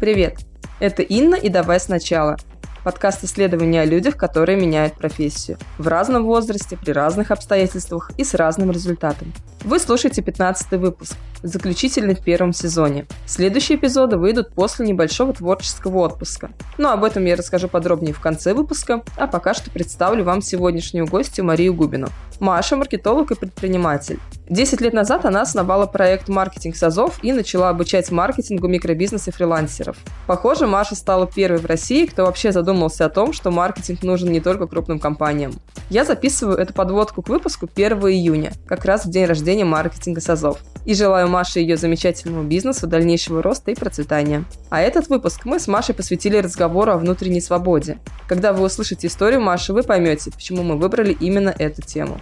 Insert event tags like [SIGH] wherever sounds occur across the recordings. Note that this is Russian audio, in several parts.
Привет! Это Инна и «Давай сначала» Подкаст исследования о людях, которые меняют профессию. В разном возрасте, при разных обстоятельствах и с разным результатом. Вы слушаете 15 выпуск, заключительный в первом сезоне. Следующие эпизоды выйдут после небольшого творческого отпуска. Но об этом я расскажу подробнее в конце выпуска, а пока что представлю вам сегодняшнюю гостью Марию Губину. Маша – маркетолог и предприниматель. Десять лет назад она основала проект «Маркетинг САЗов» и начала обучать маркетингу микробизнеса и фрилансеров. Похоже, Маша стала первой в России, кто вообще задумался о том, что маркетинг нужен не только крупным компаниям. Я записываю эту подводку к выпуску 1 июня, как раз в день рождения маркетинга САЗов. И желаю Маше и ее замечательному бизнесу дальнейшего роста и процветания. А этот выпуск мы с Машей посвятили разговору о внутренней свободе. Когда вы услышите историю Маши, вы поймете, почему мы выбрали именно эту тему.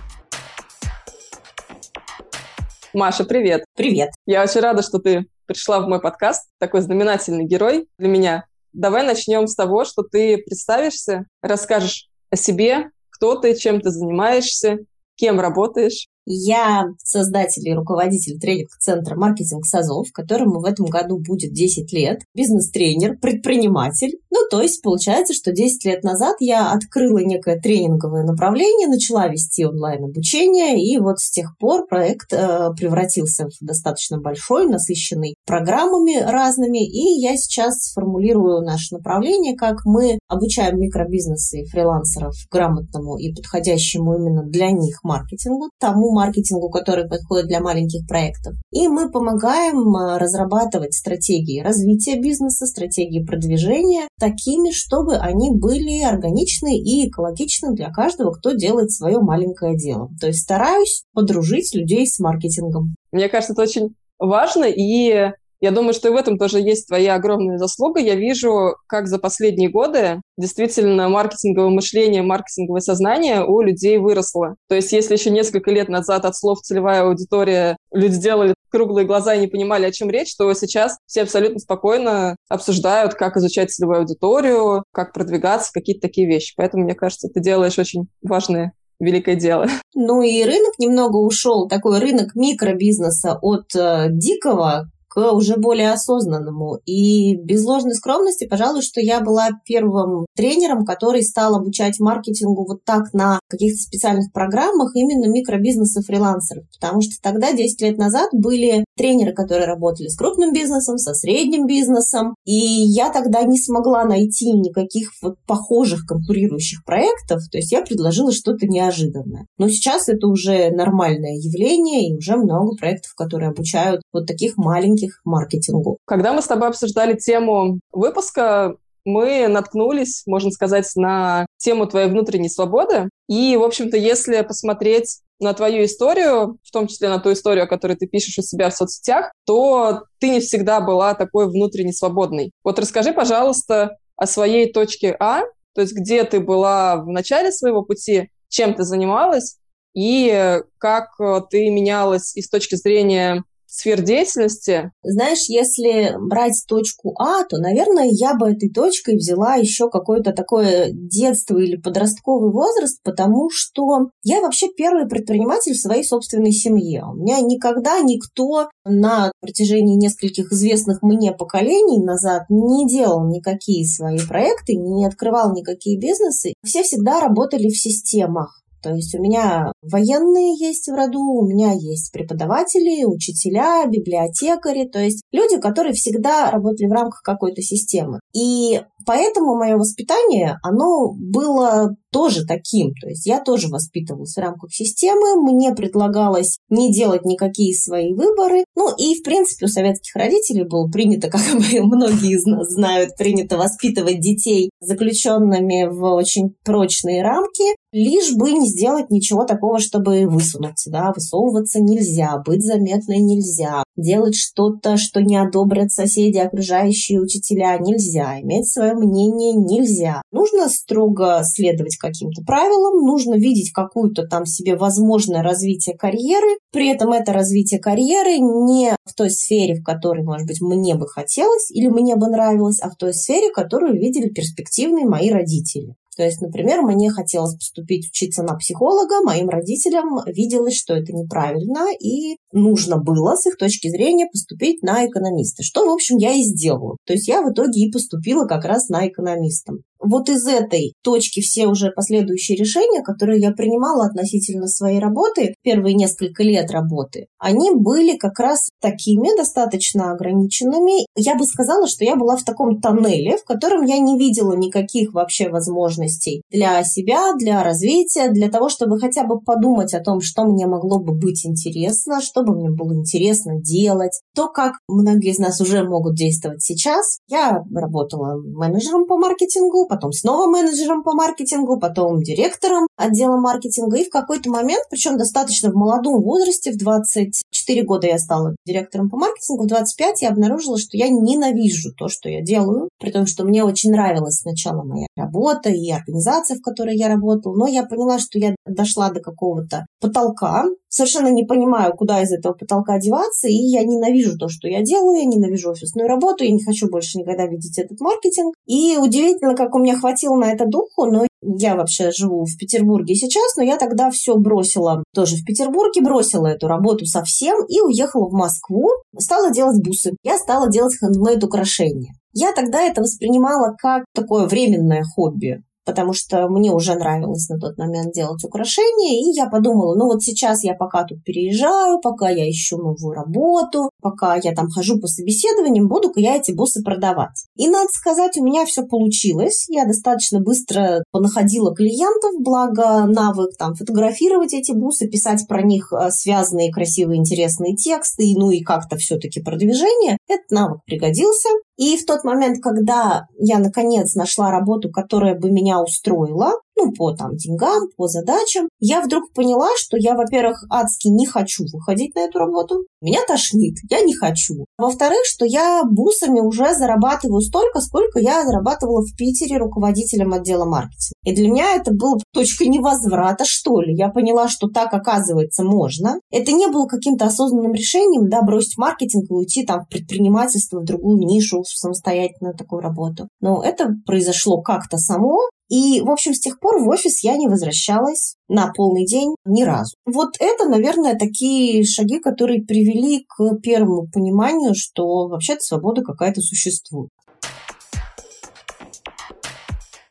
Маша, привет. Привет. Я очень рада, что ты пришла в мой подкаст. Такой знаменательный герой для меня. Давай начнем с того, что ты представишься, расскажешь о себе, кто ты, чем ты занимаешься, кем работаешь. Я создатель и руководитель тренинг-центра «Маркетинг САЗов», которому в этом году будет 10 лет, бизнес-тренер, предприниматель. Ну, то есть получается, что 10 лет назад я открыла некое тренинговое направление, начала вести онлайн-обучение, и вот с тех пор проект э, превратился в достаточно большой, насыщенный программами разными, и я сейчас формулирую наше направление, как мы обучаем микробизнесы и фрилансеров грамотному и подходящему именно для них маркетингу, тому маркетингу, который подходит для маленьких проектов. И мы помогаем э, разрабатывать стратегии развития бизнеса, стратегии продвижения такими, чтобы они были органичны и экологичны для каждого, кто делает свое маленькое дело. То есть стараюсь подружить людей с маркетингом. Мне кажется, это очень важно, и я думаю, что и в этом тоже есть твоя огромная заслуга. Я вижу, как за последние годы действительно маркетинговое мышление, маркетинговое сознание у людей выросло. То есть если еще несколько лет назад от слов целевая аудитория люди делали круглые глаза и не понимали, о чем речь, то сейчас все абсолютно спокойно обсуждают, как изучать целевую аудиторию, как продвигаться, какие-то такие вещи. Поэтому, мне кажется, ты делаешь очень важные великое дело. Ну и рынок немного ушел, такой рынок микробизнеса от э, дикого к уже более осознанному. И без ложной скромности, пожалуй, что я была первым тренером, который стал обучать маркетингу вот так на каких-то специальных программах именно микробизнеса фрилансеров. Потому что тогда, 10 лет назад, были тренеры, которые работали с крупным бизнесом, со средним бизнесом. И я тогда не смогла найти никаких вот похожих конкурирующих проектов. То есть я предложила что-то неожиданное. Но сейчас это уже нормальное явление, и уже много проектов, которые обучают вот таких маленьких их маркетингу. Когда мы с тобой обсуждали тему выпуска, мы наткнулись, можно сказать, на тему твоей внутренней свободы. И, в общем-то, если посмотреть на твою историю, в том числе на ту историю, о которой ты пишешь у себя в соцсетях, то ты не всегда была такой внутренне свободной. Вот расскажи, пожалуйста, о своей точке А, то есть где ты была в начале своего пути, чем ты занималась, и как ты менялась и с точки зрения сфер деятельности? Знаешь, если брать точку А, то, наверное, я бы этой точкой взяла еще какое-то такое детство или подростковый возраст, потому что я вообще первый предприниматель в своей собственной семье. У меня никогда никто на протяжении нескольких известных мне поколений назад не делал никакие свои проекты, не открывал никакие бизнесы. Все всегда работали в системах. То есть у меня военные есть в роду, у меня есть преподаватели, учителя, библиотекари, то есть люди, которые всегда работали в рамках какой-то системы. И поэтому мое воспитание, оно было тоже таким. То есть я тоже воспитывалась в рамках системы, мне предлагалось не делать никакие свои выборы. Ну и, в принципе, у советских родителей было принято, как [LAUGHS] многие из нас знают, принято воспитывать детей заключенными в очень прочные рамки, лишь бы не сделать ничего такого, чтобы высунуться. Да? Высовываться нельзя, быть заметной нельзя, делать что-то, что не одобрят соседи, окружающие учителя, нельзя, иметь свое мнение нельзя. Нужно строго следовать каким-то правилам, нужно видеть какую-то там себе возможное развитие карьеры, при этом это развитие карьеры не в той сфере, в которой, может быть, мне бы хотелось или мне бы нравилось, а в той сфере, которую видели перспективные мои родители. То есть, например, мне хотелось поступить учиться на психолога, моим родителям виделось, что это неправильно, и нужно было с их точки зрения поступить на экономиста, что, в общем, я и сделала. То есть я в итоге и поступила как раз на экономиста вот из этой точки все уже последующие решения, которые я принимала относительно своей работы, первые несколько лет работы, они были как раз такими достаточно ограниченными. Я бы сказала, что я была в таком тоннеле, в котором я не видела никаких вообще возможностей для себя, для развития, для того, чтобы хотя бы подумать о том, что мне могло бы быть интересно, что бы мне было интересно делать, то, как многие из нас уже могут действовать сейчас. Я работала менеджером по маркетингу, потом снова менеджером по маркетингу, потом директором отдела маркетинга. И в какой-то момент, причем достаточно в молодом возрасте, в 24 года я стала директором по маркетингу, в 25 я обнаружила, что я ненавижу то, что я делаю, при том, что мне очень нравилась сначала моя работа и организация, в которой я работала, но я поняла, что я дошла до какого-то потолка, совершенно не понимаю, куда из этого потолка деваться, и я ненавижу то, что я делаю, я ненавижу офисную работу, я не хочу больше никогда видеть этот маркетинг. И удивительно, как у меня хватило на это духу, но я вообще живу в Петербурге сейчас, но я тогда все бросила тоже в Петербурге, бросила эту работу совсем и уехала в Москву, стала делать бусы. Я стала делать хендмейд украшения. Я тогда это воспринимала как такое временное хобби потому что мне уже нравилось на тот момент делать украшения, и я подумала, ну вот сейчас я пока тут переезжаю, пока я ищу новую работу, пока я там хожу по собеседованиям, буду-ка я эти бусы продавать. И надо сказать, у меня все получилось, я достаточно быстро понаходила клиентов, благо навык там фотографировать эти бусы, писать про них э, связанные красивые интересные тексты, ну и как-то все-таки продвижение, этот навык пригодился. И в тот момент, когда я наконец нашла работу, которая бы меня устроила, ну, по там деньгам, по задачам, я вдруг поняла, что я, во-первых, адски не хочу выходить на эту работу. Меня тошнит, я не хочу. Во-вторых, что я бусами уже зарабатываю столько, сколько я зарабатывала в Питере руководителем отдела маркетинга. И для меня это было точкой невозврата, что ли. Я поняла, что так, оказывается, можно. Это не было каким-то осознанным решением, да, бросить маркетинг и уйти там в предпринимательство, в другую нишу, в самостоятельную такую работу. Но это произошло как-то само, и, в общем, с тех пор в офис я не возвращалась на полный день ни разу. Вот это, наверное, такие шаги, которые привели к первому пониманию, что вообще-то свобода какая-то существует.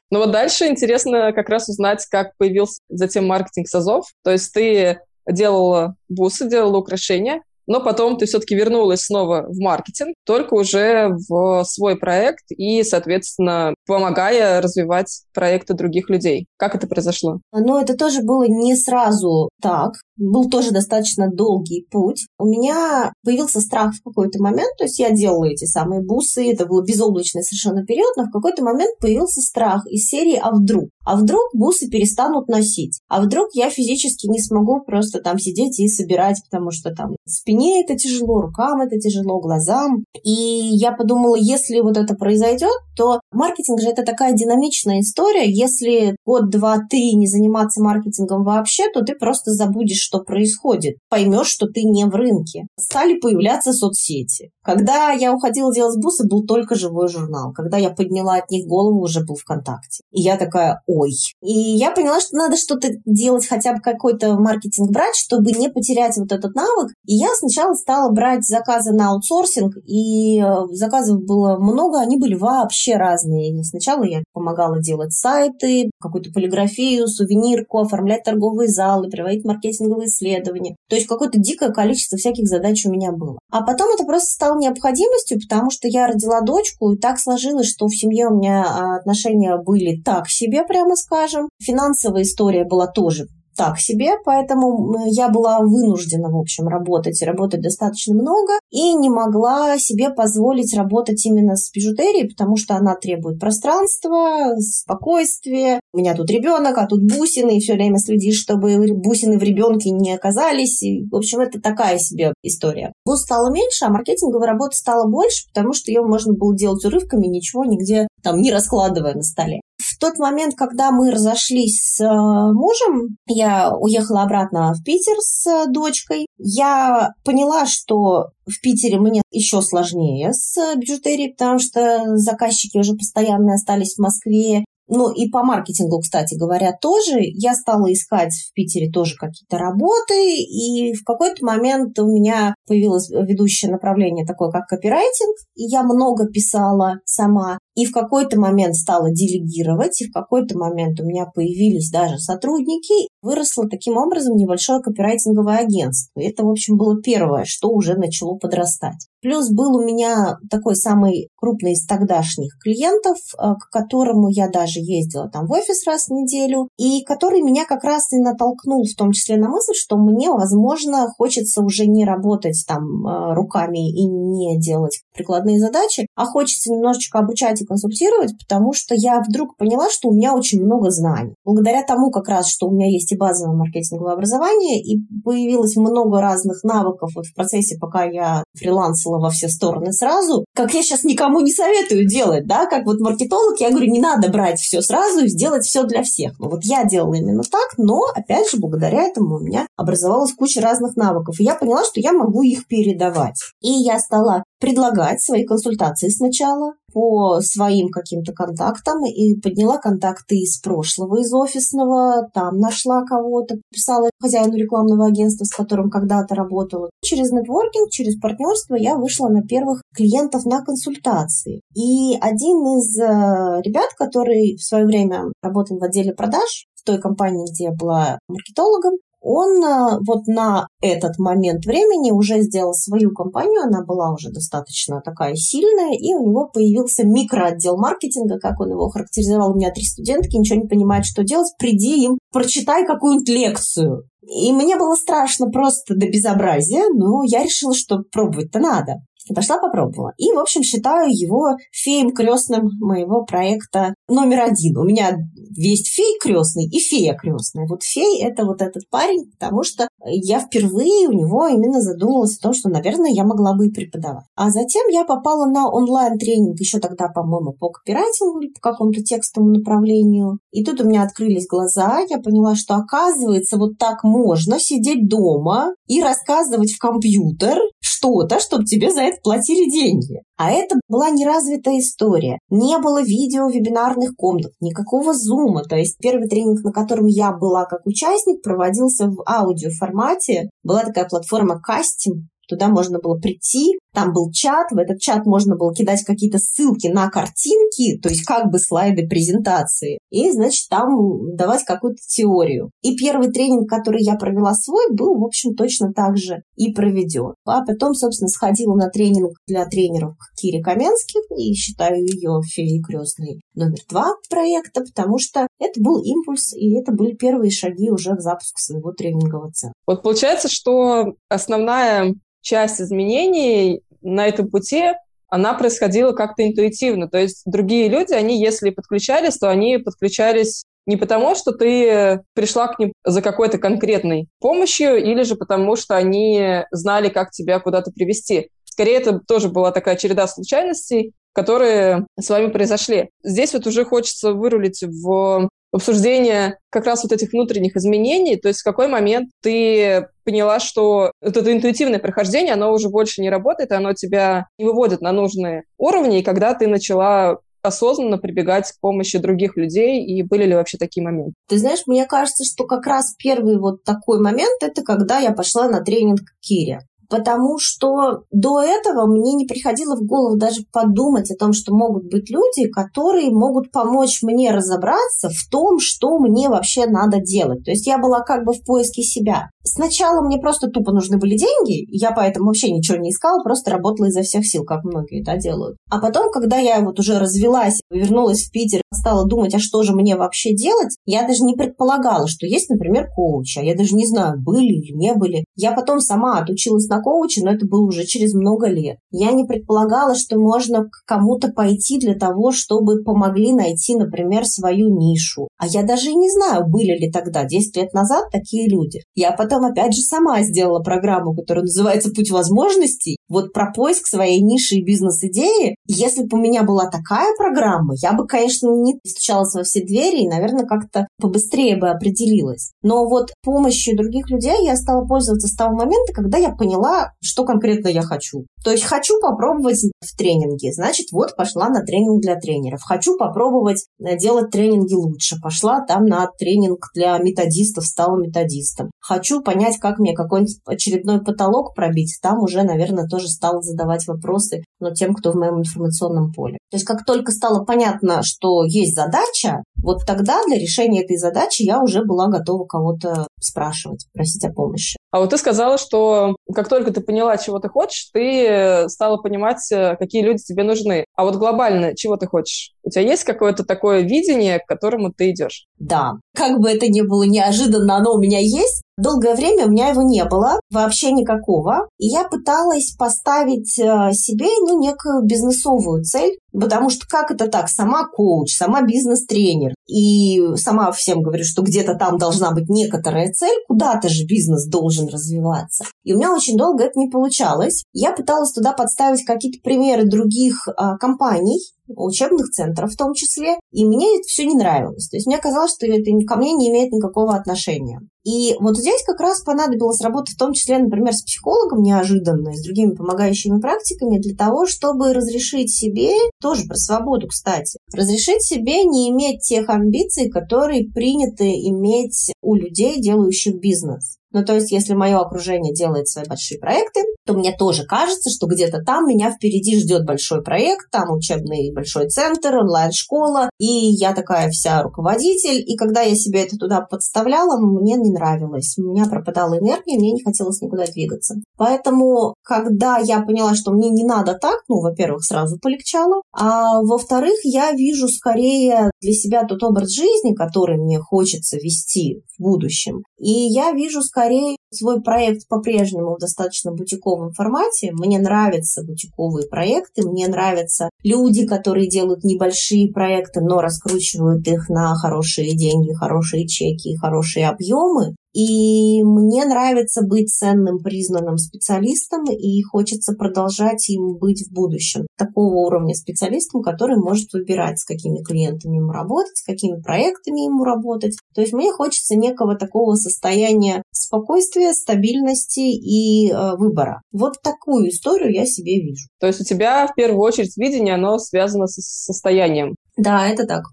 Ну вот дальше интересно как раз узнать, как появился затем маркетинг САЗов. То есть ты делала бусы, делала украшения, но потом ты все-таки вернулась снова в маркетинг, только уже в свой проект и, соответственно, помогая развивать проекты других людей. Как это произошло? Ну, это тоже было не сразу так. Был тоже достаточно долгий путь. У меня появился страх в какой-то момент, то есть я делала эти самые бусы, это был безоблачный совершенно период, но в какой-то момент появился страх из серии «А вдруг?». А вдруг бусы перестанут носить? А вдруг я физически не смогу просто там сидеть и собирать, потому что там спине это тяжело, рукам это тяжело, глазам. И я подумала, если вот это произойдет, то маркетинг же это такая динамичная история. Если год, два, три не заниматься маркетингом вообще, то ты просто забудешь, что происходит. Поймешь, что ты не в рынке. Стали появляться соцсети. Когда я уходила делать бусы, был только живой журнал. Когда я подняла от них голову, уже был ВКонтакте. И я такая, ой. И я поняла, что надо что-то делать, хотя бы какой-то маркетинг брать, чтобы не потерять вот этот навык. И я сначала стала брать заказы на аутсорсинг, и э, заказов было много, они были вообще разные. Сначала я помогала делать сайты, какую-то полиграфию, сувенирку, оформлять торговые залы, проводить маркетинговые исследования. То есть какое-то дикое количество всяких задач у меня было. А потом это просто стало необходимостью, потому что я родила дочку, и так сложилось, что в семье у меня а, отношения были так себе, прямо скажем. Финансовая история была тоже так себе, поэтому я была вынуждена, в общем, работать работать достаточно много и не могла себе позволить работать именно с бижутерией, потому что она требует пространства, спокойствия. У меня тут ребенок, а тут бусины, и все время следишь, чтобы бусины в ребенке не оказались. И, в общем, это такая себе история. Бус стало меньше, а маркетинговой работы стало больше, потому что ее можно было делать урывками, ничего нигде там не раскладывая на столе. В тот момент, когда мы разошлись с э, мужем, я уехала обратно в Питер с э, дочкой. Я поняла, что в Питере мне еще сложнее с бижутерией, потому что заказчики уже постоянно остались в Москве. Ну и по маркетингу, кстати говоря, тоже. Я стала искать в Питере тоже какие-то работы, и в какой-то момент у меня появилось ведущее направление такое, как копирайтинг, и я много писала сама. И в какой-то момент стала делегировать, и в какой-то момент у меня появились даже сотрудники. Выросло таким образом небольшое копирайтинговое агентство. Это, в общем, было первое, что уже начало подрастать. Плюс был у меня такой самый крупный из тогдашних клиентов, э, к которому я даже ездила там в офис раз в неделю, и который меня как раз и натолкнул в том числе на мысль, что мне, возможно, хочется уже не работать там э, руками и не делать прикладные задачи, а хочется немножечко обучать и консультировать, потому что я вдруг поняла, что у меня очень много знаний. Благодаря тому как раз, что у меня есть и базовое маркетинговое образование, и появилось много разных навыков вот в процессе, пока я фриланс бросила во все стороны сразу, как я сейчас никому не советую делать, да, как вот маркетолог, я говорю, не надо брать все сразу и сделать все для всех. Ну вот я делала именно так, но, опять же, благодаря этому у меня образовалась куча разных навыков, и я поняла, что я могу их передавать. И я стала предлагать свои консультации сначала по своим каким-то контактам и подняла контакты из прошлого, из офисного, там нашла кого-то, писала хозяину рекламного агентства, с которым когда-то работала. Через нетворкинг, через партнерство я вышла на первых клиентов на консультации. И один из э, ребят, который в свое время работал в отделе продаж, той компании, где я была маркетологом, он э, вот на этот момент времени уже сделал свою компанию, она была уже достаточно такая сильная, и у него появился микроотдел маркетинга, как он его характеризовал. У меня три студентки, ничего не понимают, что делать, приди им, прочитай какую-нибудь лекцию. И мне было страшно просто до безобразия, но я решила, что пробовать-то надо. Пошла попробовала. И, в общем, считаю его феем крестным моего проекта номер один. У меня весь фей крестный и фея крестная. Вот фей – это вот этот парень, потому что я впервые у него именно задумалась о том, что, наверное, я могла бы и преподавать. А затем я попала на онлайн-тренинг еще тогда, по-моему, по копирайтингу или по какому-то текстовому направлению. И тут у меня открылись глаза, я поняла, что оказывается вот так можно сидеть дома и рассказывать в компьютер что-то, чтобы тебе за это платили деньги. А это была неразвитая история. Не было видео вебинарных комнат, никакого зума. То есть первый тренинг, на котором я была как участник, проводился в аудиоформате. Была такая платформа Кастим, Туда можно было прийти, там был чат, в этот чат можно было кидать какие-то ссылки на картинки, то есть как бы слайды презентации, и, значит, там давать какую-то теорию. И первый тренинг, который я провела свой, был, в общем, точно так же и проведен. А потом, собственно, сходила на тренинг для тренеров Кири Каменских и считаю ее феей крестной номер два проекта, потому что это был импульс, и это были первые шаги уже в запуск своего тренингового центра. Вот получается, что основная часть изменений на этом пути, она происходила как-то интуитивно. То есть другие люди, они, если подключались, то они подключались не потому, что ты пришла к ним за какой-то конкретной помощью, или же потому, что они знали, как тебя куда-то привести. Скорее, это тоже была такая череда случайностей, которые с вами произошли. Здесь вот уже хочется вырулить в обсуждение как раз вот этих внутренних изменений, то есть в какой момент ты поняла, что вот это интуитивное прохождение, оно уже больше не работает, оно тебя не выводит на нужные уровни, и когда ты начала осознанно прибегать к помощи других людей, и были ли вообще такие моменты? Ты знаешь, мне кажется, что как раз первый вот такой момент, это когда я пошла на тренинг к Кире потому что до этого мне не приходило в голову даже подумать о том, что могут быть люди, которые могут помочь мне разобраться в том, что мне вообще надо делать. То есть я была как бы в поиске себя. Сначала мне просто тупо нужны были деньги, я поэтому вообще ничего не искала, просто работала изо всех сил, как многие это делают. А потом, когда я вот уже развелась, вернулась в Питер, стала думать, а что же мне вообще делать, я даже не предполагала, что есть, например, коучи, а я даже не знаю, были или не были. Я потом сама отучилась на коуче, но это было уже через много лет. Я не предполагала, что можно к кому-то пойти для того, чтобы помогли найти, например, свою нишу. А я даже и не знаю, были ли тогда, 10 лет назад, такие люди. Я потом потом, опять же, сама сделала программу, которая называется «Путь возможностей». Вот про поиск своей ниши и бизнес-идеи. Если бы у меня была такая программа, я бы, конечно, не стучалась во все двери и, наверное, как-то побыстрее бы определилась. Но вот помощью других людей я стала пользоваться с того момента, когда я поняла, что конкретно я хочу. То есть хочу попробовать в тренинге, значит, вот пошла на тренинг для тренеров. Хочу попробовать делать тренинги лучше. Пошла там на тренинг для методистов, стала методистом. Хочу понять, как мне какой-нибудь очередной потолок пробить. Там уже, наверное, тоже стала задавать вопросы но тем, кто в моем информационном поле. То есть как только стало понятно, что есть задача, вот тогда для решения этой задачи я уже была готова кого-то спрашивать, просить о помощи. А вот ты сказала, что как только ты поняла, чего ты хочешь, ты стала понимать, э, какие люди тебе нужны. А вот глобально, чего ты хочешь? У тебя есть какое-то такое видение, к которому ты идешь? Да. Как бы это ни было неожиданно, оно у меня есть. Долгое время у меня его не было, вообще никакого. И я пыталась поставить э, себе ну, некую бизнесовую цель, потому что как это так? Сама коуч, сама бизнес-тренер. И сама всем говорю, что где-то там должна быть некоторая цель, куда-то же бизнес должен развиваться. И у меня очень долго это не получалось. Я пыталась туда подставить какие-то примеры других а, компаний, учебных центров в том числе, и мне это все не нравилось. То есть мне казалось, что это ко мне не имеет никакого отношения. И вот здесь как раз понадобилась работа в том числе, например, с психологом неожиданно, с другими помогающими практиками для того, чтобы разрешить себе, тоже про свободу, кстати, разрешить себе не иметь тех амбиций, которые принято иметь у людей, делающих бизнес. Ну, то есть, если мое окружение делает свои большие проекты, то мне тоже кажется, что где-то там меня впереди ждет большой проект, там учебный большой центр, онлайн-школа, и я такая вся руководитель, и когда я себе это туда подставляла, мне не нравилось. У меня пропадала энергия, мне не хотелось никуда двигаться. Поэтому, когда я поняла, что мне не надо так, ну, во-первых, сразу полегчало, а во-вторых, я вижу скорее для себя тот образ жизни, который мне хочется вести в будущем. И я вижу скорее свой проект по-прежнему в достаточно бутиковом формате. Мне нравятся бутиковые проекты, мне нравятся люди, которые делают небольшие проекты, но раскручивают их на хорошие деньги, хорошие чеки и хорошие объемы. И мне нравится быть ценным, признанным специалистом, и хочется продолжать им быть в будущем. Такого уровня специалистом, который может выбирать, с какими клиентами ему работать, с какими проектами ему работать. То есть мне хочется некого такого состояния спокойствия, стабильности и э, выбора. Вот такую историю я себе вижу. То есть у тебя в первую очередь видение, оно связано с состоянием. Да, это так.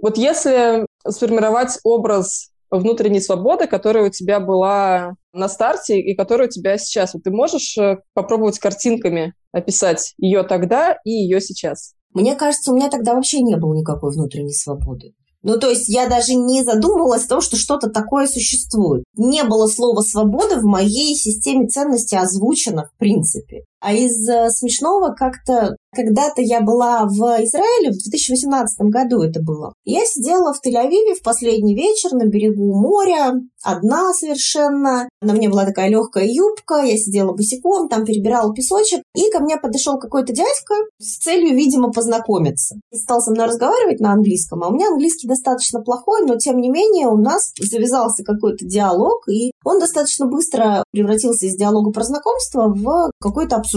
Вот если сформировать образ внутренней свободы, которая у тебя была на старте и которая у тебя сейчас. Вот ты можешь э, попробовать картинками описать ее тогда и ее сейчас? Мне кажется, у меня тогда вообще не было никакой внутренней свободы. Ну, то есть я даже не задумывалась о том, что что-то такое существует. Не было слова «свобода» в моей системе ценностей озвучено в принципе. А из э, смешного как-то когда-то я была в Израиле, в 2018 году это было. Я сидела в Тель-Авиве в последний вечер на берегу моря, одна совершенно. На мне была такая легкая юбка, я сидела босиком, там перебирала песочек. И ко мне подошел какой-то дядька с целью, видимо, познакомиться. И стал со мной разговаривать на английском, а у меня английский достаточно плохой, но тем не менее у нас завязался какой-то диалог, и он достаточно быстро превратился из диалога про знакомство в какое-то обсуждение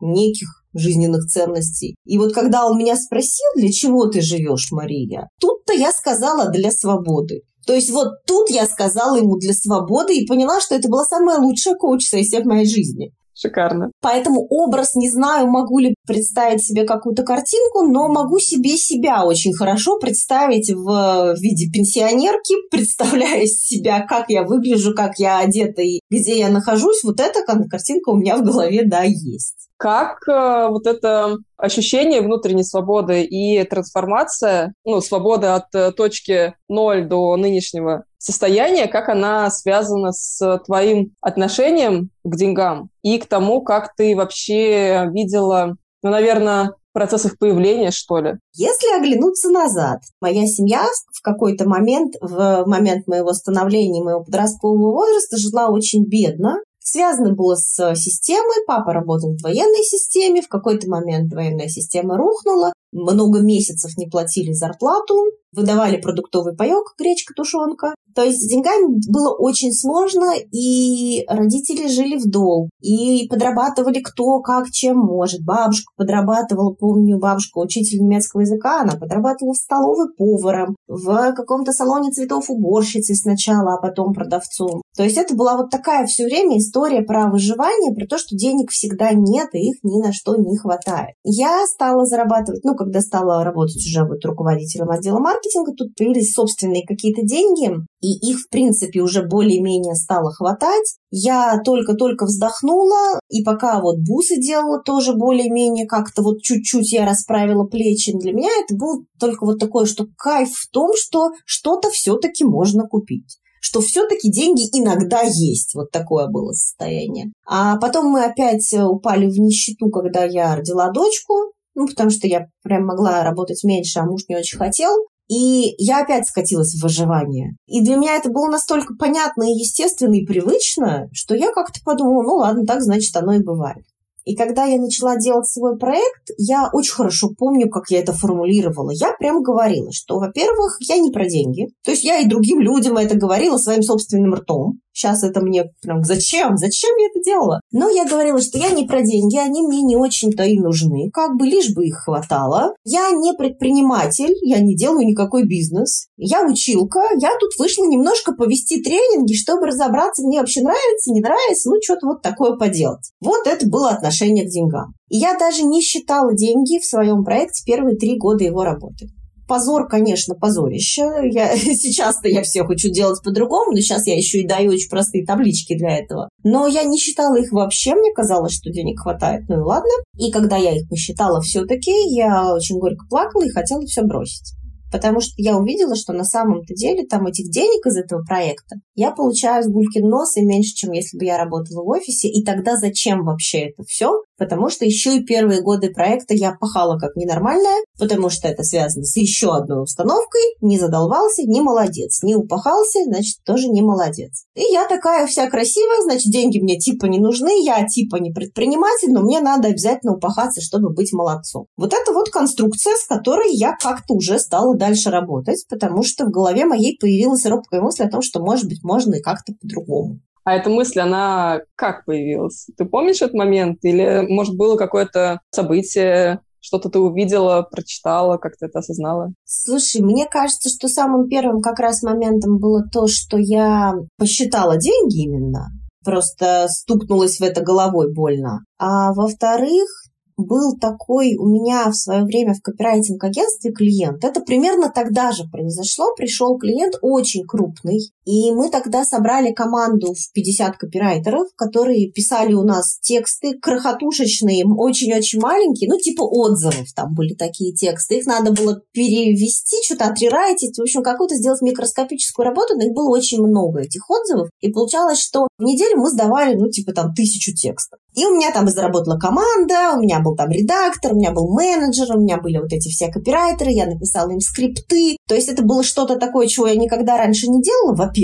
неких жизненных ценностей. И вот когда он меня спросил, для чего ты живешь, Мария, тут-то я сказала для свободы. То есть вот тут я сказала ему для свободы и поняла, что это была самая лучшая коуч-сессия в моей жизни. Шикарно. Поэтому образ, не знаю, могу ли представить себе какую-то картинку, но могу себе себя очень хорошо представить в виде пенсионерки, [LAUGHS] представляя себя, как я выгляжу, как я одета и где я нахожусь. Вот эта картинка у меня в голове, да, есть. Как э, вот это ощущение внутренней свободы и трансформация, ну, свобода от э, точки ноль до нынешнего состояния, как она связана с твоим отношением к деньгам и к тому, как ты вообще видела, ну, наверное, процесс их появления, что ли? Если оглянуться назад, моя семья в какой-то момент, в момент моего становления, моего подросткового возраста, жила очень бедно. Связано было с системой. Папа работал в военной системе. В какой-то момент военная система рухнула. Много месяцев не платили зарплату, выдавали продуктовый паек, гречка, тушенка. То есть с деньгами было очень сложно, и родители жили в долг, и подрабатывали кто как чем может. Бабушка подрабатывала, помню, бабушка учитель немецкого языка, она подрабатывала в столовой поваром, в каком-то салоне цветов уборщицей сначала, а потом продавцом. То есть это была вот такая все время история про выживание, про то, что денег всегда нет, и их ни на что не хватает. Я стала зарабатывать, ну, когда стала работать уже вот руководителем отдела маркетинга, тут появились собственные какие-то деньги, и их, в принципе, уже более-менее стало хватать. Я только-только вздохнула, и пока вот бусы делала тоже более-менее как-то вот чуть-чуть я расправила плечи. Для меня это был только вот такое, что кайф в том, что что-то все-таки можно купить что все-таки деньги иногда есть. Вот такое было состояние. А потом мы опять упали в нищету, когда я родила дочку, ну, потому что я прям могла работать меньше, а муж не очень хотел. И я опять скатилась в выживание. И для меня это было настолько понятно и естественно и привычно, что я как-то подумала, ну ладно, так значит оно и бывает. И когда я начала делать свой проект, я очень хорошо помню, как я это формулировала. Я прям говорила, что, во-первых, я не про деньги. То есть я и другим людям это говорила своим собственным ртом. Сейчас это мне прям зачем? Зачем я это делала? Но я говорила, что я не про деньги, они мне не очень-то и нужны. Как бы лишь бы их хватало. Я не предприниматель, я не делаю никакой бизнес. Я училка, я тут вышла немножко повести тренинги, чтобы разобраться, мне вообще нравится, не нравится, ну что-то вот такое поделать. Вот это было отношение к деньгам. И я даже не считала деньги в своем проекте первые три года его работы позор, конечно, позорище. Я, [LAUGHS] сейчас-то я все хочу делать по-другому, но сейчас я еще и даю очень простые таблички для этого. Но я не считала их вообще, мне казалось, что денег хватает, ну и ладно. И когда я их посчитала все-таки, я очень горько плакала и хотела все бросить. Потому что я увидела, что на самом-то деле там этих денег из этого проекта я получаю с гулькин нос и меньше, чем если бы я работала в офисе. И тогда зачем вообще это все? потому что еще и первые годы проекта я пахала как ненормальная, потому что это связано с еще одной установкой. Не задолбался, не молодец. Не упахался, значит, тоже не молодец. И я такая вся красивая, значит, деньги мне типа не нужны, я типа не предприниматель, но мне надо обязательно упахаться, чтобы быть молодцом. Вот это вот конструкция, с которой я как-то уже стала дальше работать, потому что в голове моей появилась робкая мысль о том, что, может быть, можно и как-то по-другому. А эта мысль, она как появилась? Ты помнишь этот момент? Или, может, было какое-то событие, что-то ты увидела, прочитала, как ты это осознала? Слушай, мне кажется, что самым первым как раз моментом было то, что я посчитала деньги именно. Просто стукнулась в это головой больно. А во-вторых, был такой у меня в свое время в копирайтинг-агентстве клиент. Это примерно тогда же произошло. Пришел клиент очень крупный. И мы тогда собрали команду в 50 копирайтеров, которые писали у нас тексты крохотушечные, очень-очень маленькие, ну типа отзывов там были такие тексты. Их надо было перевести, что-то отрерайтить, в общем, какую-то сделать микроскопическую работу, но их было очень много, этих отзывов. И получалось, что в неделю мы сдавали, ну типа там тысячу текстов. И у меня там заработала команда, у меня был там редактор, у меня был менеджер, у меня были вот эти все копирайтеры, я написала им скрипты. То есть это было что-то такое, чего я никогда раньше не делала, во-первых.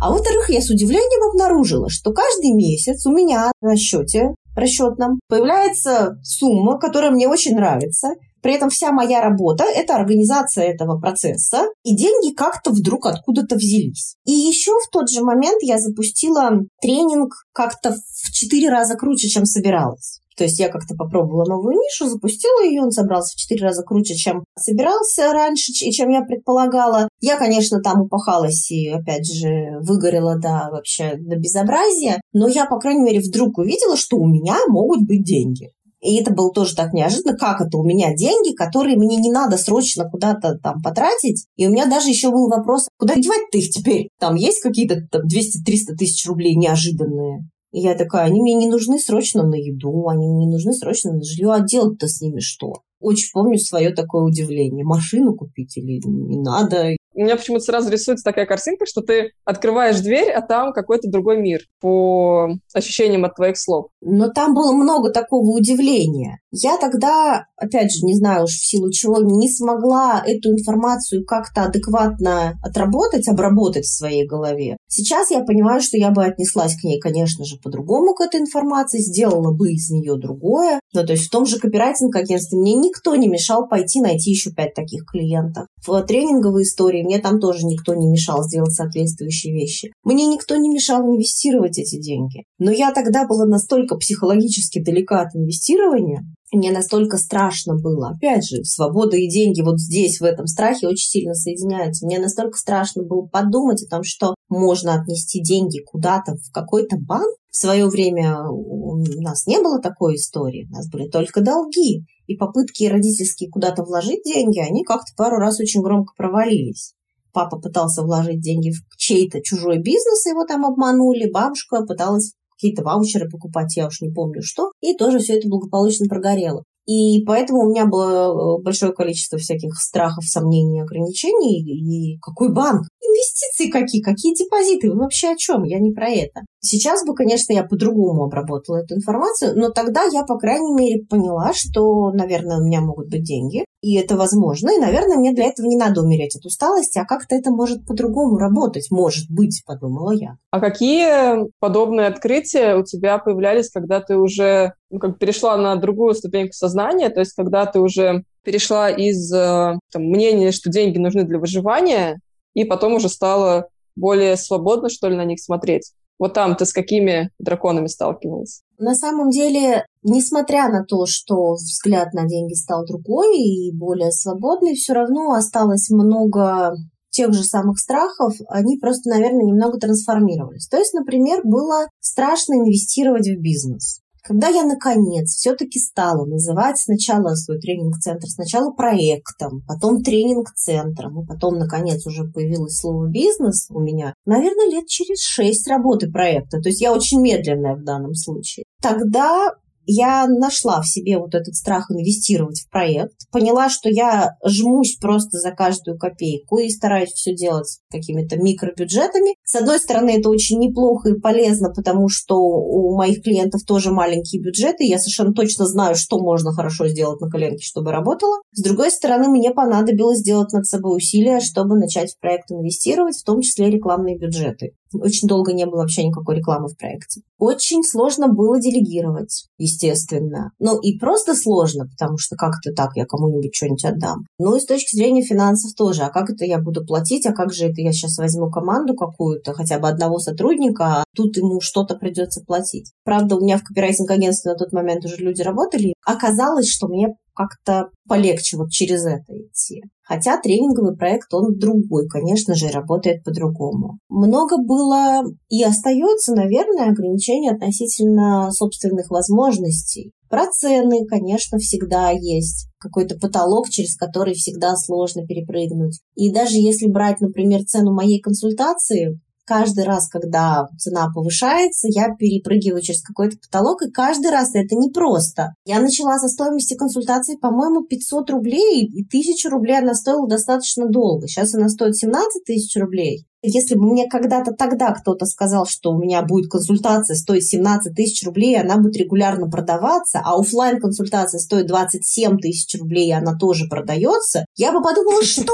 А во-вторых, я с удивлением обнаружила, что каждый месяц у меня на счете расчетном появляется сумма, которая мне очень нравится, при этом вся моя работа – это организация этого процесса, и деньги как-то вдруг откуда-то взялись. И еще в тот же момент я запустила тренинг как-то в четыре раза круче, чем собиралась. То есть я как-то попробовала новую нишу, запустила ее, он собрался в четыре раза круче, чем собирался раньше, и чем я предполагала. Я, конечно, там упахалась и, опять же, выгорела до вообще до безобразия, но я, по крайней мере, вдруг увидела, что у меня могут быть деньги. И это было тоже так неожиданно, как это у меня деньги, которые мне не надо срочно куда-то там потратить. И у меня даже еще был вопрос, куда девать-то их теперь? Там есть какие-то 200-300 тысяч рублей неожиданные? И я такая, они мне не нужны срочно на еду, они мне не нужны срочно на жилье, а делать-то с ними что? Очень помню свое такое удивление. Машину купить или не надо? У меня почему-то сразу рисуется такая картинка, что ты открываешь дверь, а там какой-то другой мир по ощущениям от твоих слов. Но там было много такого удивления. Я тогда, опять же, не знаю уж в силу чего, не смогла эту информацию как-то адекватно отработать, обработать в своей голове. Сейчас я понимаю, что я бы отнеслась к ней, конечно же, по-другому к этой информации, сделала бы из нее другое. Ну, то есть в том же копирайтинг-агентстве мне никто не мешал пойти найти еще пять таких клиентов. В тренинговой истории мне там тоже никто не мешал сделать соответствующие вещи. Мне никто не мешал инвестировать эти деньги. Но я тогда была настолько психологически далека от инвестирования, мне настолько страшно было. Опять же, свобода и деньги вот здесь, в этом страхе, очень сильно соединяются. Мне настолько страшно было подумать о том, что можно отнести деньги куда-то в какой-то банк. В свое время у нас не было такой истории. У нас были только долги. И попытки родительские куда-то вложить деньги, они как-то пару раз очень громко провалились. Папа пытался вложить деньги в чей-то чужой бизнес, его там обманули. Бабушка пыталась какие-то ваучеры покупать, я уж не помню что, и тоже все это благополучно прогорело. И поэтому у меня было э, большое количество всяких страхов, сомнений, ограничений. И какой банк? Инвестиции какие? Какие депозиты? Вы вообще о чем? Я не про это. Сейчас бы, конечно, я по-другому обработала эту информацию, но тогда я, по крайней мере, поняла, что, наверное, у меня могут быть деньги, и это возможно, и, наверное, мне для этого не надо умереть от усталости, а как-то это может по-другому работать, может быть, подумала я. А какие подобные открытия у тебя появлялись, когда ты уже ну, как перешла на другую ступеньку сознания, то есть когда ты уже перешла из э, там, мнения, что деньги нужны для выживания, и потом уже стала более свободно, что ли, на них смотреть? Вот там ты с какими драконами сталкивалась? На самом деле, несмотря на то, что взгляд на деньги стал другой и более свободный, все равно осталось много тех же самых страхов, они просто, наверное, немного трансформировались. То есть, например, было страшно инвестировать в бизнес. Когда я, наконец, все-таки стала называть сначала свой тренинг-центр, сначала проектом, потом тренинг-центром, и потом, наконец, уже появилось слово «бизнес» у меня, наверное, лет через шесть работы проекта. То есть я очень медленная в данном случае. Тогда я нашла в себе вот этот страх инвестировать в проект, поняла, что я жмусь просто за каждую копейку и стараюсь все делать какими-то микробюджетами. С одной стороны, это очень неплохо и полезно, потому что у моих клиентов тоже маленькие бюджеты, я совершенно точно знаю, что можно хорошо сделать на коленке, чтобы работало. С другой стороны, мне понадобилось сделать над собой усилия, чтобы начать в проект инвестировать, в том числе рекламные бюджеты. Очень долго не было вообще никакой рекламы в проекте. Очень сложно было делегировать, естественно. Ну и просто сложно, потому что как это так, я кому-нибудь что-нибудь отдам. Ну и с точки зрения финансов тоже. А как это я буду платить? А как же это я сейчас возьму команду какую-то, хотя бы одного сотрудника, а тут ему что-то придется платить. Правда, у меня в копирайтинг-агентстве на тот момент уже люди работали. Оказалось, что мне как-то полегче вот через это идти. Хотя тренинговый проект, он другой, конечно же, работает по-другому. Много было и остается, наверное, ограничений относительно собственных возможностей. Про цены, конечно, всегда есть какой-то потолок, через который всегда сложно перепрыгнуть. И даже если брать, например, цену моей консультации, каждый раз, когда цена повышается, я перепрыгиваю через какой-то потолок, и каждый раз это непросто. Я начала со стоимости консультации, по-моему, 500 рублей, и 1000 рублей она стоила достаточно долго. Сейчас она стоит 17 тысяч рублей. Если бы мне когда-то тогда кто-то сказал, что у меня будет консультация стоить 17 тысяч рублей, она будет регулярно продаваться, а офлайн консультация стоит 27 тысяч рублей, и она тоже продается, я бы подумала, что?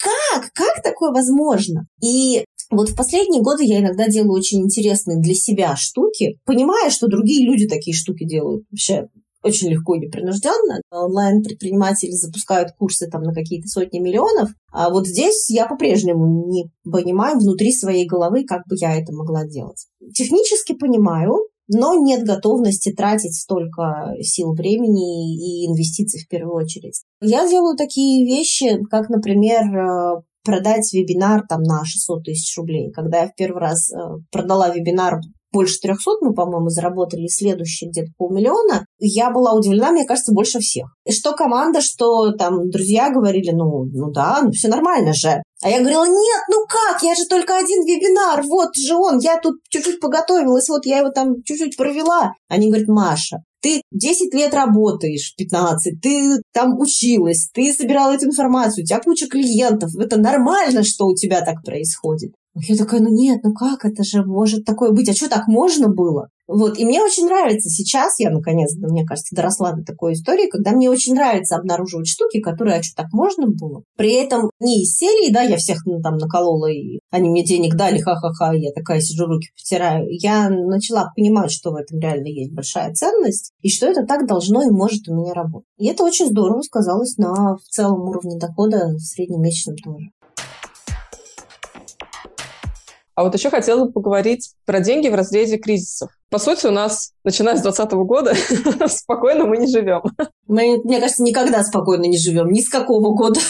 Как? Как такое возможно? И вот в последние годы я иногда делаю очень интересные для себя штуки, понимая, что другие люди такие штуки делают вообще очень легко и непринужденно. Онлайн-предприниматели запускают курсы там на какие-то сотни миллионов, а вот здесь я по-прежнему не понимаю внутри своей головы, как бы я это могла делать. Технически понимаю, но нет готовности тратить столько сил, времени и инвестиций в первую очередь. Я делаю такие вещи, как, например, э, продать вебинар там на 600 тысяч рублей. Когда я в первый раз э, продала вебинар больше 300 мы, по-моему, заработали, следующие где-то полмиллиона. Я была удивлена, мне кажется, больше всех. И что команда, что там друзья говорили, ну, ну да, ну все нормально же. А я говорила, нет, ну как, я же только один вебинар, вот же он, я тут чуть-чуть поготовилась, вот я его там чуть-чуть провела. Они говорят, Маша, ты 10 лет работаешь, 15, ты там училась, ты собирала эту информацию, у тебя куча клиентов. Это нормально, что у тебя так происходит. Я такая, ну нет, ну как это же может такое быть? А что так можно было? Вот, и мне очень нравится сейчас, я наконец, мне кажется, доросла до такой истории, когда мне очень нравится обнаруживать штуки, которые, а что так можно было? При этом не из серии, да, я всех ну, там наколола, и они мне денег дали, ха-ха-ха, я такая сижу, руки потираю. Я начала понимать, что в этом реально есть большая ценность, и что это так должно и может у меня работать. И это очень здорово сказалось на в целом уровне дохода в среднемесячном тоже. А вот еще хотела бы поговорить про деньги в разрезе кризисов. По сути, у нас, начиная с 2020 года, [LAUGHS] спокойно мы не живем. Мы, мне кажется, никогда спокойно не живем. Ни с какого года.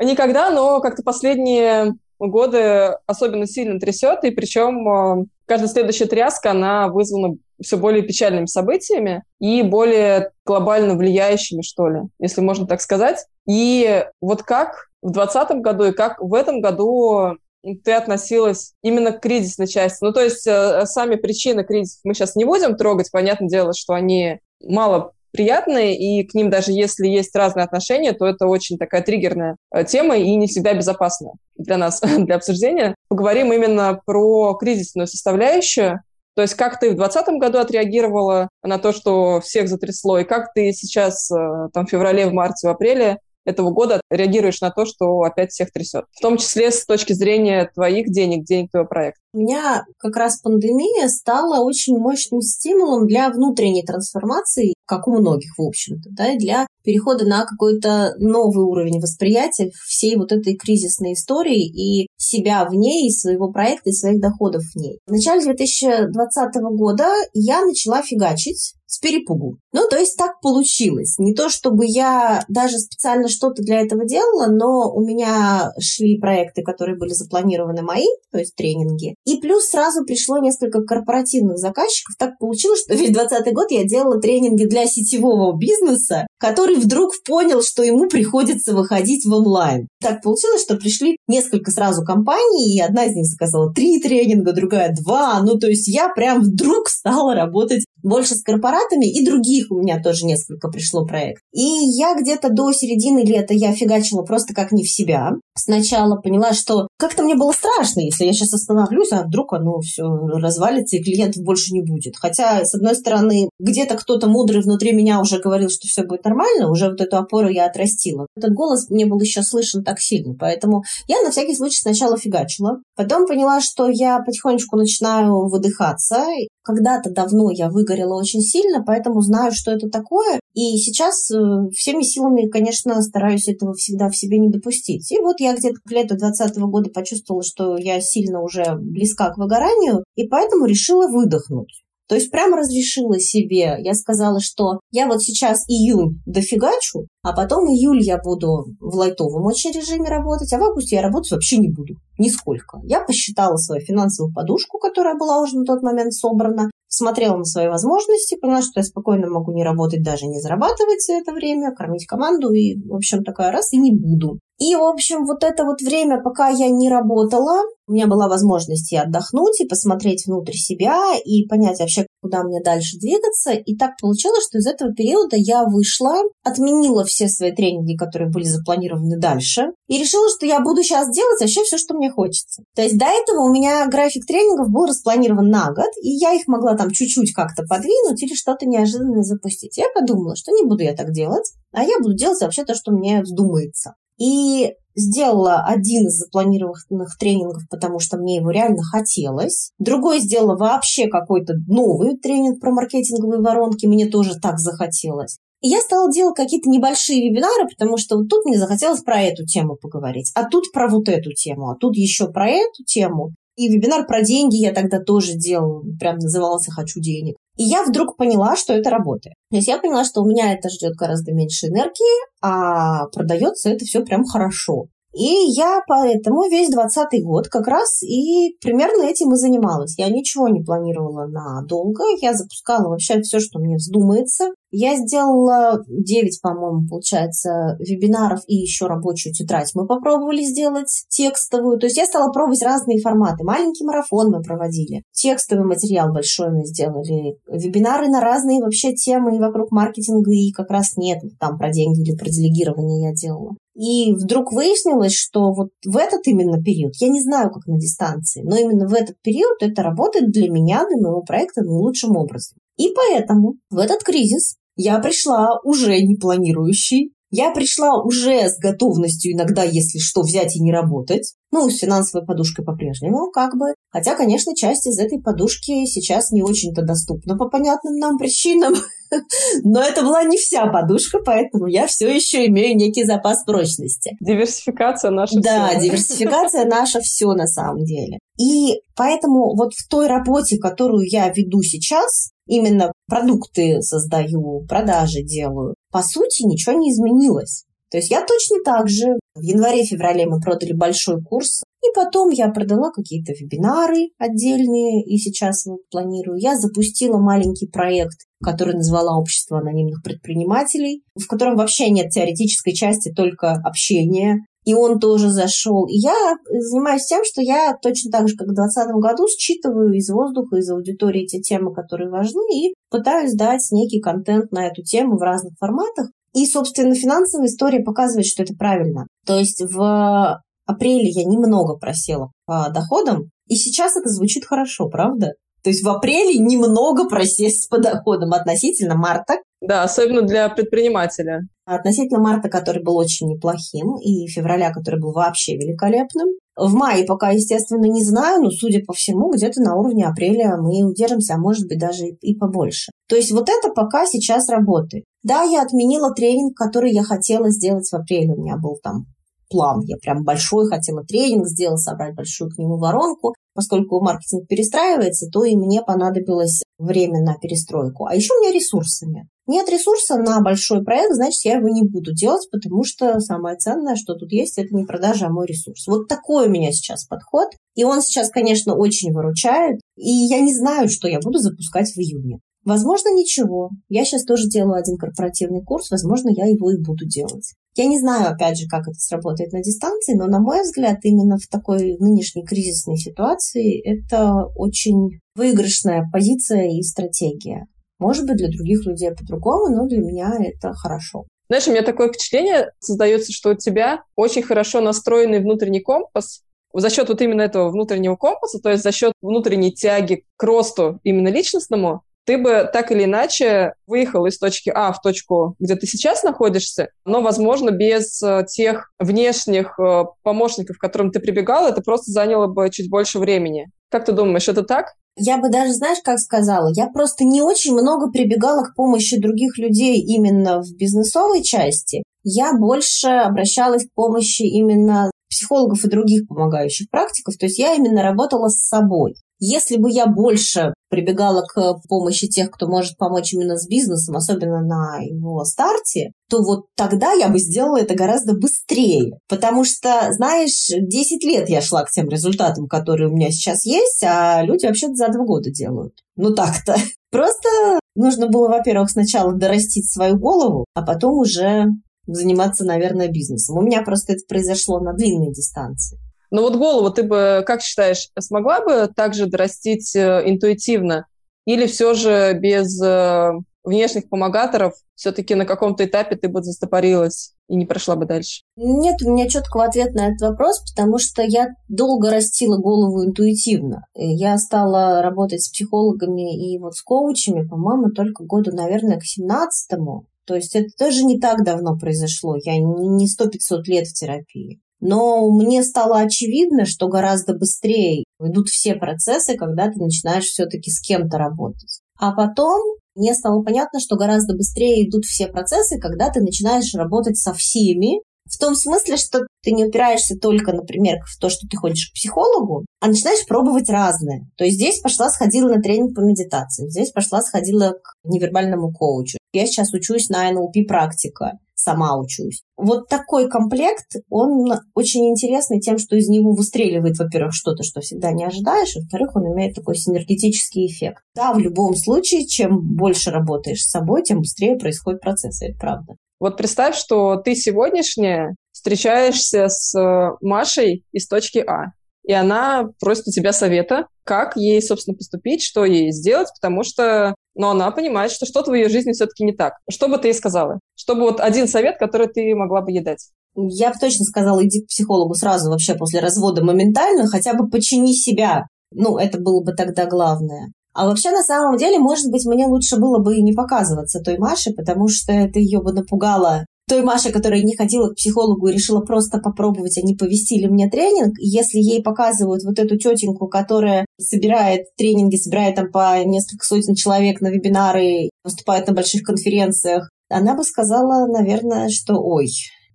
Никогда, но как-то последние годы особенно сильно трясет, и причем э, каждая следующая тряска, она вызвана все более печальными событиями и более глобально влияющими, что ли, если можно так сказать. И вот как в 2020 году и как в этом году ты относилась именно к кризисной части. Ну, то есть э, сами причины кризисов мы сейчас не будем трогать. Понятное дело, что они мало приятные, и к ним даже если есть разные отношения, то это очень такая триггерная э, тема и не всегда безопасная для нас, [LAUGHS] для обсуждения. Поговорим именно про кризисную составляющую, то есть как ты в 2020 году отреагировала на то, что всех затрясло, и как ты сейчас, э, там, в феврале, в марте, в апреле этого года реагируешь на то, что опять всех трясет. В том числе с точки зрения твоих денег, денег твоего проекта. У меня как раз пандемия стала очень мощным стимулом для внутренней трансформации, как у многих, в общем-то, да, для перехода на какой-то новый уровень восприятия всей вот этой кризисной истории и себя в ней, и своего проекта, и своих доходов в ней. В начале 2020 года я начала фигачить с перепугу. Ну, то есть так получилось. Не то, чтобы я даже специально что-то для этого делала, но у меня шли проекты, которые были запланированы мои, то есть тренинги. И плюс сразу пришло несколько корпоративных заказчиков. Так получилось, что весь 2020 год я делала тренинги для сетевого бизнеса, который вдруг понял, что ему приходится выходить в онлайн. Так получилось, что пришли несколько сразу компаний, и одна из них заказала три тренинга, другая два. Ну, то есть я прям вдруг стала работать больше с корпоратами, и других у меня тоже несколько пришло проект. И я где-то до середины лета я фигачила просто как не в себя. Сначала поняла, что как-то мне было страшно, если я сейчас остановлюсь, а вдруг оно все развалится и клиентов больше не будет. Хотя, с одной стороны, где-то кто-то мудрый внутри меня уже говорил, что все будет нормально, уже вот эту опору я отрастила. Этот голос мне был еще слышен так сильно, поэтому я на всякий случай сначала фигачила, потом поняла, что я потихонечку начинаю выдыхаться. Когда-то давно я выгорела очень сильно, поэтому знаю, что это такое, и сейчас э, всеми силами, конечно, стараюсь этого всегда в себе не допустить. И вот я где-то к лету 2020 года почувствовала, что я сильно уже близка к выгоранию, и поэтому решила выдохнуть. То есть прямо разрешила себе. Я сказала, что я вот сейчас июнь дофигачу, а потом июль я буду в лайтовом очень режиме работать, а в августе я работать вообще не буду. Нисколько. Я посчитала свою финансовую подушку, которая была уже на тот момент собрана, смотрела на свои возможности, поняла, что я спокойно могу не работать, даже не зарабатывать за это время, кормить команду, и, в общем, такая раз, и не буду. И, в общем, вот это вот время, пока я не работала, у меня была возможность и отдохнуть, и посмотреть внутрь себя, и понять вообще, куда мне дальше двигаться. И так получилось, что из этого периода я вышла, отменила все свои тренинги, которые были запланированы дальше, и решила, что я буду сейчас делать вообще все, что мне хочется. То есть до этого у меня график тренингов был распланирован на год, и я их могла там чуть-чуть как-то подвинуть или что-то неожиданное запустить. Я подумала, что не буду я так делать, а я буду делать вообще то, что мне вздумается. И сделала один из запланированных тренингов, потому что мне его реально хотелось. Другой сделала вообще какой-то новый тренинг про маркетинговые воронки, мне тоже так захотелось. И я стала делать какие-то небольшие вебинары, потому что вот тут мне захотелось про эту тему поговорить, а тут про вот эту тему, а тут еще про эту тему. И вебинар про деньги я тогда тоже делала, прям назывался «Хочу денег». И я вдруг поняла, что это работает. То есть я поняла, что у меня это ждет гораздо меньше энергии, а продается это все прям хорошо. И я поэтому весь двадцатый год как раз и примерно этим и занималась. Я ничего не планировала надолго, я запускала вообще все, что мне вздумается. Я сделала 9, по-моему, получается, вебинаров и еще рабочую тетрадь мы попробовали сделать текстовую. То есть я стала пробовать разные форматы. Маленький марафон мы проводили, текстовый материал большой мы сделали, вебинары на разные вообще темы и вокруг маркетинга и как раз нет, там про деньги или про делегирование я делала. И вдруг выяснилось, что вот в этот именно период, я не знаю, как на дистанции, но именно в этот период это работает для меня, для моего проекта наилучшим образом. И поэтому в этот кризис я пришла уже не планирующий, я пришла уже с готовностью иногда, если что, взять и не работать. Ну, с финансовой подушкой по-прежнему, как бы. Хотя, конечно, часть из этой подушки сейчас не очень-то доступна по понятным нам причинам. [LAUGHS] Но это была не вся подушка, поэтому я все еще имею некий запас прочности. Диверсификация наша Да, все. диверсификация [LAUGHS] наша все на самом деле. И поэтому вот в той работе, которую я веду сейчас, именно продукты создаю, продажи делаю, по сути ничего не изменилось. То есть я точно так же в январе-феврале мы продали большой курс, и потом я продала какие-то вебинары отдельные, и сейчас вот планирую. Я запустила маленький проект, который назвала «Общество анонимных предпринимателей», в котором вообще нет теоретической части, только общение. И он тоже зашел. И я занимаюсь тем, что я точно так же, как в 2020 году, считываю из воздуха, из аудитории те темы, которые важны, и пытаюсь дать некий контент на эту тему в разных форматах. И, собственно, финансовая история показывает, что это правильно. То есть в апреле я немного просела по доходам, и сейчас это звучит хорошо, правда? То есть в апреле немного просесть по доходам относительно марта. Да, особенно для предпринимателя. Относительно марта, который был очень неплохим, и февраля, который был вообще великолепным. В мае пока, естественно, не знаю, но, судя по всему, где-то на уровне апреля мы удержимся, а может быть даже и побольше. То есть вот это пока сейчас работает. Да, я отменила тренинг, который я хотела сделать в апреле. У меня был там план. Я прям большой хотела тренинг сделать, собрать большую к нему воронку. Поскольку маркетинг перестраивается, то и мне понадобилось время на перестройку. А еще у меня ресурсы нет. Нет ресурса на большой проект, значит, я его не буду делать, потому что самое ценное, что тут есть, это не продажа, а мой ресурс. Вот такой у меня сейчас подход. И он сейчас, конечно, очень выручает. И я не знаю, что я буду запускать в июне. Возможно, ничего. Я сейчас тоже делаю один корпоративный курс, возможно, я его и буду делать. Я не знаю, опять же, как это сработает на дистанции, но, на мой взгляд, именно в такой нынешней кризисной ситуации это очень выигрышная позиция и стратегия. Может быть, для других людей по-другому, но для меня это хорошо. Знаешь, у меня такое впечатление создается, что у тебя очень хорошо настроенный внутренний компас, за счет вот именно этого внутреннего компаса, то есть за счет внутренней тяги к росту именно личностному, ты бы так или иначе выехал из точки А в точку, где ты сейчас находишься, но, возможно, без э, тех внешних э, помощников, к которым ты прибегал, это просто заняло бы чуть больше времени. Как ты думаешь, это так? Я бы даже, знаешь, как сказала, я просто не очень много прибегала к помощи других людей именно в бизнесовой части. Я больше обращалась к помощи именно психологов и других помогающих практиков. То есть я именно работала с собой. Если бы я больше прибегала к помощи тех, кто может помочь именно с бизнесом, особенно на его старте, то вот тогда я бы сделала это гораздо быстрее. Потому что, знаешь, 10 лет я шла к тем результатам, которые у меня сейчас есть, а люди вообще-то за два года делают. Ну так-то. [LAUGHS] Просто нужно было, во-первых, сначала дорастить свою голову, а потом уже заниматься, наверное, бизнесом. У меня просто это произошло на длинной дистанции. Но вот голову ты бы, как считаешь, смогла бы также дорастить э, интуитивно? Или все же без э, внешних помогаторов все-таки на каком-то этапе ты бы застопорилась и не прошла бы дальше? Нет у меня четкого ответа на этот вопрос, потому что я долго растила голову интуитивно. Я стала работать с психологами и вот с коучами, по-моему, только году, наверное, к 17-му. То есть это тоже не так давно произошло. Я не сто пятьсот лет в терапии. Но мне стало очевидно, что гораздо быстрее идут все процессы, когда ты начинаешь все-таки с кем-то работать. А потом мне стало понятно, что гораздо быстрее идут все процессы, когда ты начинаешь работать со всеми, в том смысле, что ты не упираешься только, например, в то, что ты ходишь к психологу, а начинаешь пробовать разное. То есть здесь пошла, сходила на тренинг по медитации, здесь пошла, сходила к невербальному коучу. Я сейчас учусь на НЛП практика сама учусь. Вот такой комплект, он очень интересный тем, что из него выстреливает, во-первых, что-то, что всегда не ожидаешь, во-вторых, он имеет такой синергетический эффект. Да, в любом случае, чем больше работаешь с собой, тем быстрее происходит процесс, это правда. Вот представь, что ты сегодняшняя встречаешься с э, Машей из точки А, и она просит у тебя совета, как ей, собственно, поступить, что ей сделать, потому что но она понимает, что что-то в ее жизни все-таки не так. Что бы ты ей сказала? Чтобы вот один совет, который ты могла бы ей дать? Я бы точно сказала, иди к психологу сразу вообще после развода моментально, хотя бы почини себя. Ну, это было бы тогда главное. А вообще, на самом деле, может быть, мне лучше было бы и не показываться той Маше, потому что это ее бы напугало. Той Маше, которая не ходила к психологу и решила просто попробовать, они повестили мне тренинг. Если ей показывают вот эту тетеньку, которая собирает тренинги, собирает там по несколько сотен человек на вебинары, выступает на больших конференциях, она бы сказала, наверное, что ой,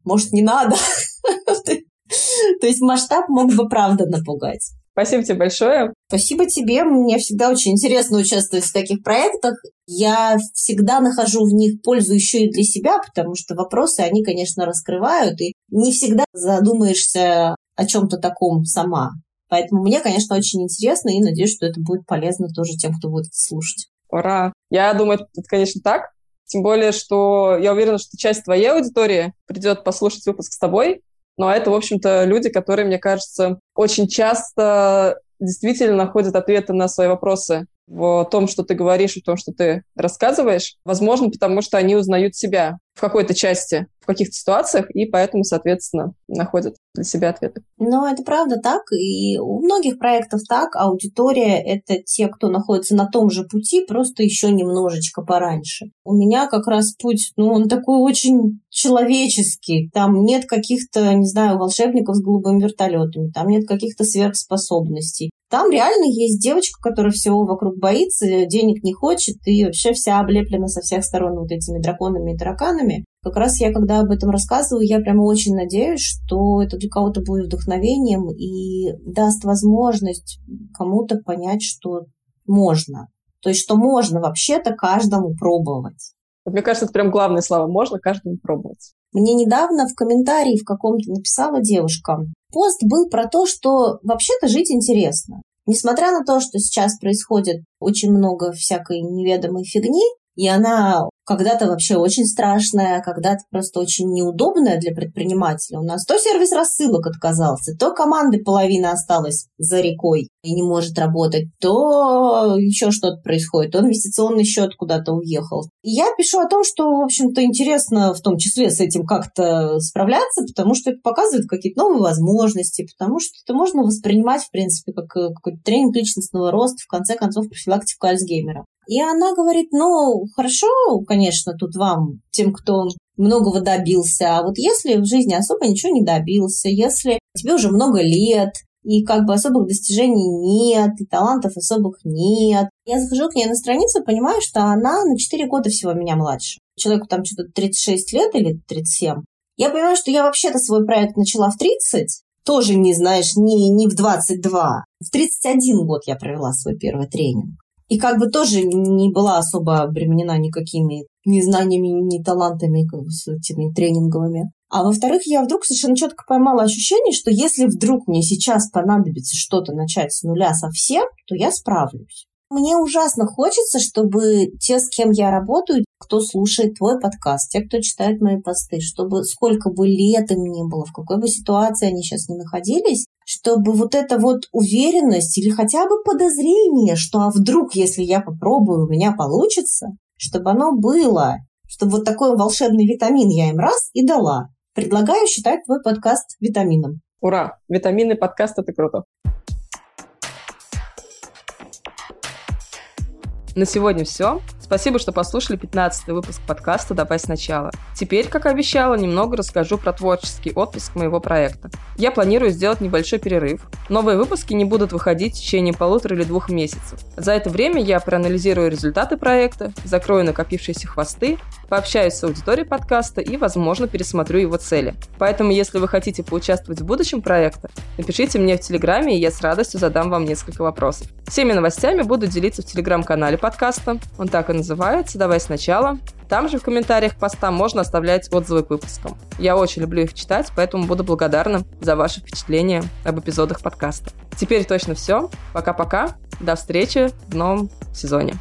может, не надо. [LAUGHS] То есть масштаб мог бы правда напугать. Спасибо тебе большое. Спасибо тебе. Мне всегда очень интересно участвовать в таких проектах. Я всегда нахожу в них пользу еще и для себя, потому что вопросы, они, конечно, раскрывают, и не всегда задумаешься о чем-то таком сама. Поэтому мне, конечно, очень интересно, и надеюсь, что это будет полезно тоже тем, кто будет слушать. Ура! Я думаю, это, конечно, так. Тем более, что я уверена, что часть твоей аудитории придет послушать выпуск с тобой, но это, в общем-то, люди, которые, мне кажется, очень часто действительно находят ответы на свои вопросы в том, что ты говоришь, в том, что ты рассказываешь. Возможно, потому что они узнают себя в какой-то части, в каких-то ситуациях, и поэтому, соответственно, находят для себя ответы. Ну, это правда так, и у многих проектов так. Аудитория — это те, кто находится на том же пути, просто еще немножечко пораньше. У меня как раз путь, ну, он такой очень человеческий. Там нет каких-то, не знаю, волшебников с голубыми вертолетами, там нет каких-то сверхспособностей. Там реально есть девочка, которая всего вокруг боится, денег не хочет и вообще вся облеплена со всех сторон вот этими драконами и тараканами. Как раз я, когда об этом рассказываю, я прямо очень надеюсь, что это для кого-то будет вдохновением и даст возможность кому-то понять, что можно. То есть, что можно вообще-то каждому пробовать. Мне кажется, это прям главное слово. Можно каждому пробовать. Мне недавно в комментарии в каком-то написала девушка. Пост был про то, что вообще-то жить интересно. Несмотря на то, что сейчас происходит очень много всякой неведомой фигни, и она когда-то вообще очень страшная, когда-то просто очень неудобная для предпринимателя. У нас то сервис рассылок отказался, то команды половина осталась за рекой и не может работать, то еще что-то происходит, то инвестиционный счет куда-то уехал. И я пишу о том, что, в общем-то, интересно в том числе с этим как-то справляться, потому что это показывает какие-то новые возможности, потому что это можно воспринимать, в принципе, как э, какой-то тренинг личностного роста, в конце концов, профилактику Альцгеймера. И она говорит, ну, хорошо, конечно, тут вам, тем, кто многого добился, а вот если в жизни особо ничего не добился, если тебе уже много лет, и как бы особых достижений нет, и талантов особых нет. Я захожу к ней на страницу, понимаю, что она на 4 года всего меня младше. Человеку там что-то 36 лет или 37. Я понимаю, что я вообще-то свой проект начала в 30, тоже не знаешь, не, не в 22. В 31 год я провела свой первый тренинг. И как бы тоже не была особо обременена никакими ни знаниями, ни талантами как бы, тренинговыми. А во-вторых, я вдруг совершенно четко поймала ощущение, что если вдруг мне сейчас понадобится что-то начать с нуля совсем, то я справлюсь. Мне ужасно хочется, чтобы те, с кем я работаю, кто слушает твой подкаст, те, кто читает мои посты, чтобы сколько бы лет им ни было, в какой бы ситуации они сейчас не находились, чтобы вот эта вот уверенность или хотя бы подозрение, что а вдруг, если я попробую, у меня получится, чтобы оно было, чтобы вот такой волшебный витамин я им раз и дала. Предлагаю считать твой подкаст витамином. Ура! Витаминный подкаст – это круто. На сегодня все. Спасибо, что послушали 15 выпуск подкаста «Давай сначала». Теперь, как обещала, немного расскажу про творческий отпуск моего проекта. Я планирую сделать небольшой перерыв. Новые выпуски не будут выходить в течение полутора или двух месяцев. За это время я проанализирую результаты проекта, закрою накопившиеся хвосты, пообщаюсь с аудиторией подкаста и, возможно, пересмотрю его цели. Поэтому, если вы хотите поучаствовать в будущем проекте, напишите мне в Телеграме, и я с радостью задам вам несколько вопросов. Всеми новостями буду делиться в Телеграм-канале подкаста. Он так и называется «Давай сначала». Там же в комментариях поста можно оставлять отзывы к выпускам. Я очень люблю их читать, поэтому буду благодарна за ваши впечатления об эпизодах подкаста. Теперь точно все. Пока-пока. До встречи в новом сезоне.